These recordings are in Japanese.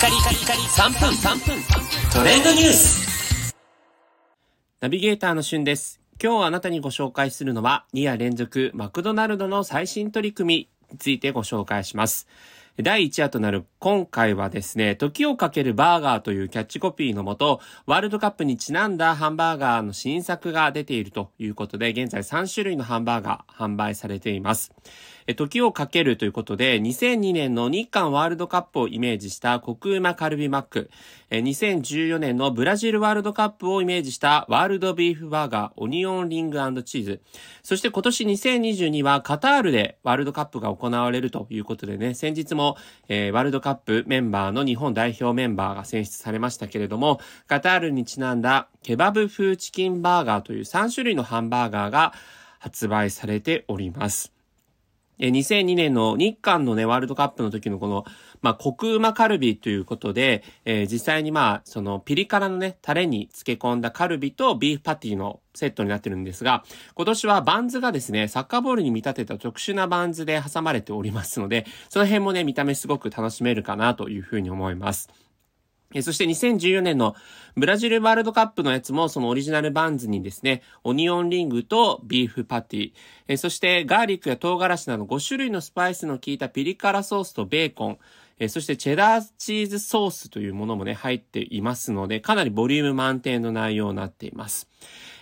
カリカリカリ3分3分トレンドニュースナビゲーターのしゅんです。今日あなたにご紹介するのは2夜連続マクドナルドの最新取り組みについてご紹介します。第1夜となる今回はですね、時をかけるバーガーというキャッチコピーのもと、ワールドカップにちなんだハンバーガーの新作が出ているということで、現在3種類のハンバーガー販売されています。時をかけるということで、2002年の日韓ワールドカップをイメージしたコクうまカルビマック、2014年のブラジルワールドカップをイメージしたワールドビーフバーガー、オニオンリングチーズ、そして今年2022はカタールでワールドカップが行われるということでね、先日も、えー、ワールドカップメンバーの日本代表メンバーが選出されましたけれども、カタールにちなんだケバブ風チキンバーガーという3種類のハンバーガーが発売されております。2002年の日韓のね、ワールドカップの時のこの、まあ、コクうまカルビということで、えー、実際にまあ、そのピリ辛のね、タレに漬け込んだカルビとビーフパティのセットになってるんですが、今年はバンズがですね、サッカーボールに見立てた特殊なバンズで挟まれておりますので、その辺もね、見た目すごく楽しめるかなというふうに思います。えそして2014年のブラジルワールドカップのやつもそのオリジナルバンズにですね、オニオンリングとビーフパティ、えそしてガーリックや唐辛子など5種類のスパイスの効いたピリ辛ソースとベーコン、えそしてチェダーチーズソースというものもね、入っていますので、かなりボリューム満点の内容になっています。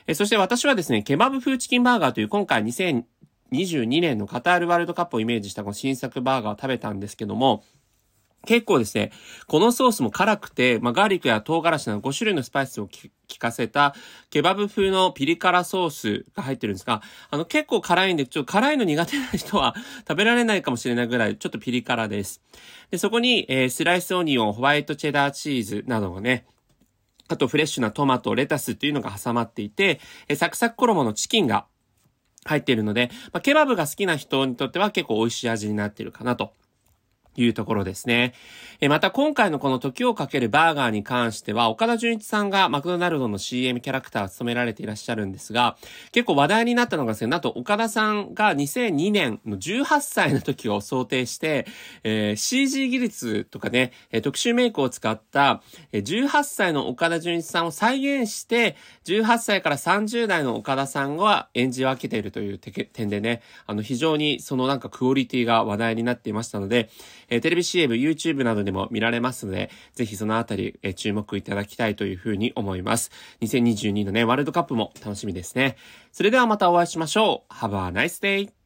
えそして私はですね、ケバブ風チキンバーガーという今回2022年のカタールワールドカップをイメージしたこの新作バーガーを食べたんですけども、結構ですね、このソースも辛くて、まあ、ガーリックや唐辛子など5種類のスパイスを効かせた、ケバブ風のピリ辛ソースが入ってるんですが、あの、結構辛いんで、ちょっと辛いの苦手な人は 食べられないかもしれないぐらい、ちょっとピリ辛です。で、そこに、えー、スライスオニオン、ホワイトチェダーチーズなどがね、あとフレッシュなトマト、レタスっていうのが挟まっていて、えー、サクサク衣のチキンが入っているので、まあ、ケバブが好きな人にとっては結構美味しい味になってるかなというところですね。えまた今回のこの時をかけるバーガーに関しては、岡田純一さんがマクドナルドの CM キャラクターを務められていらっしゃるんですが、結構話題になったのがですね、なんと岡田さんが2002年の18歳の時を想定して、えー、CG 技術とかね、特殊メイクを使った18歳の岡田純一さんを再現して、18歳から30代の岡田さんが演じ分けているという点でね、あの非常にそのなんかクオリティが話題になっていましたので、えテレビ CM、YouTube などでも見られますので、ぜひそのあたり、え注目いただきたいというふうに思います。2022のね、ワールドカップも楽しみですね。それではまたお会いしましょう。Have a nice day!